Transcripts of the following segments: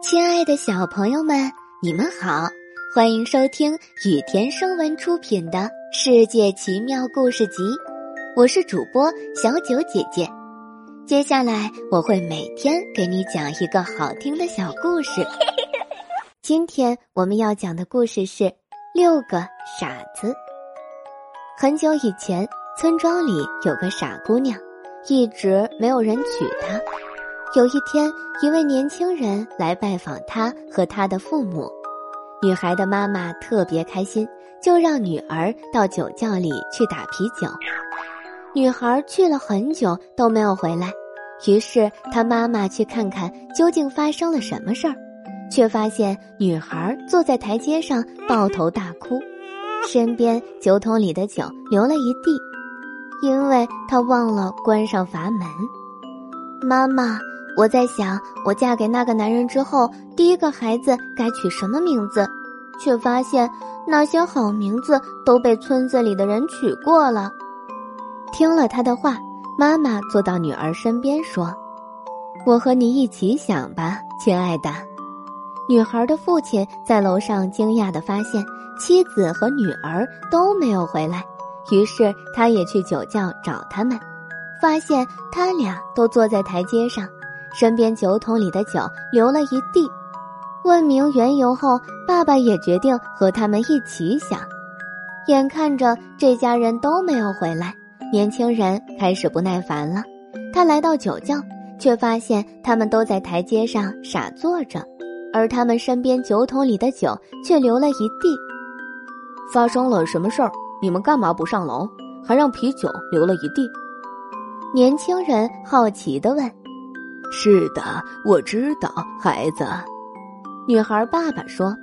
亲爱的小朋友们，你们好，欢迎收听雨田声文出品的《世界奇妙故事集》，我是主播小九姐姐。接下来我会每天给你讲一个好听的小故事。今天我们要讲的故事是《六个傻子》。很久以前，村庄里有个傻姑娘，一直没有人娶她。有一天，一位年轻人来拜访他和他的父母。女孩的妈妈特别开心，就让女儿到酒窖里去打啤酒。女孩去了很久都没有回来，于是她妈妈去看看究竟发生了什么事儿，却发现女孩坐在台阶上抱头大哭，身边酒桶里的酒流了一地，因为她忘了关上阀门。妈妈。我在想，我嫁给那个男人之后，第一个孩子该取什么名字？却发现那些好名字都被村子里的人取过了。听了他的话，妈妈坐到女儿身边说：“我和你一起想吧，亲爱的。”女孩的父亲在楼上惊讶的发现妻子和女儿都没有回来，于是他也去酒窖找他们，发现他俩都坐在台阶上。身边酒桶里的酒流了一地，问明缘由后，爸爸也决定和他们一起想。眼看着这家人都没有回来，年轻人开始不耐烦了。他来到酒窖，却发现他们都在台阶上傻坐着，而他们身边酒桶里的酒却流了一地。发生了什么事儿？你们干嘛不上楼，还让啤酒流了一地？年轻人好奇地问。是的，我知道，孩子。女孩爸爸说：“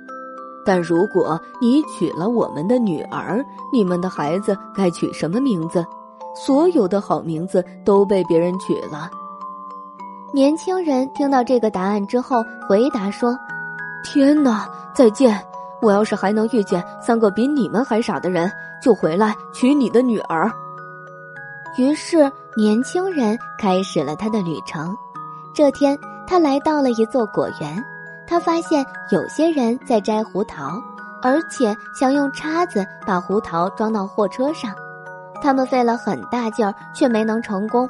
但如果你娶了我们的女儿，你们的孩子该取什么名字？所有的好名字都被别人取了。”年轻人听到这个答案之后，回答说：“天哪，再见！我要是还能遇见三个比你们还傻的人，就回来娶你的女儿。”于是，年轻人开始了他的旅程。这天，他来到了一座果园，他发现有些人在摘胡桃，而且想用叉子把胡桃装到货车上。他们费了很大劲儿，却没能成功。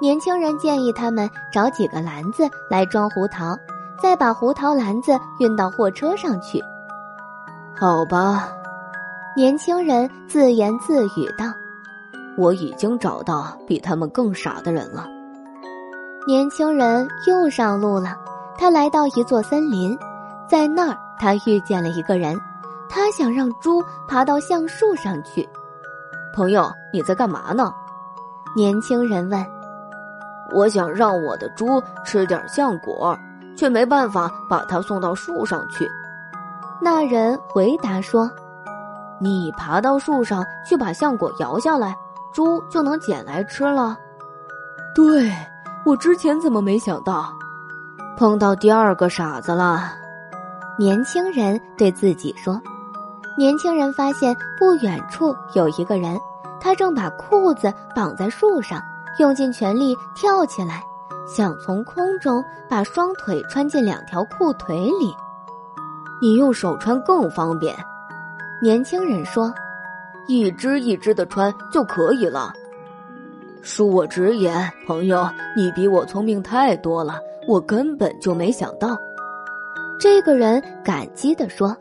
年轻人建议他们找几个篮子来装胡桃，再把胡桃篮子运到货车上去。好吧，年轻人自言自语道：“我已经找到比他们更傻的人了。”年轻人又上路了，他来到一座森林，在那儿他遇见了一个人，他想让猪爬到橡树上去。朋友，你在干嘛呢？年轻人问。我想让我的猪吃点橡果，却没办法把它送到树上去。那人回答说：“你爬到树上去把橡果摇下来，猪就能捡来吃了。”对。我之前怎么没想到？碰到第二个傻子了。年轻人对自己说：“年轻人发现不远处有一个人，他正把裤子绑在树上，用尽全力跳起来，想从空中把双腿穿进两条裤腿里。你用手穿更方便。”年轻人说：“一只一只的穿就可以了。”恕我直言，朋友，你比我聪明太多了，我根本就没想到。这个人感激地说：“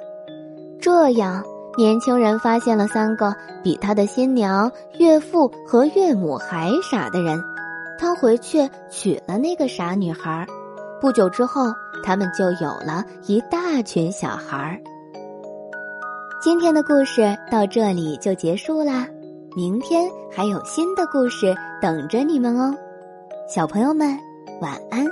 这样，年轻人发现了三个比他的新娘、岳父和岳母还傻的人，他回去娶了那个傻女孩。不久之后，他们就有了一大群小孩。”今天的故事到这里就结束啦。明天还有新的故事等着你们哦，小朋友们，晚安。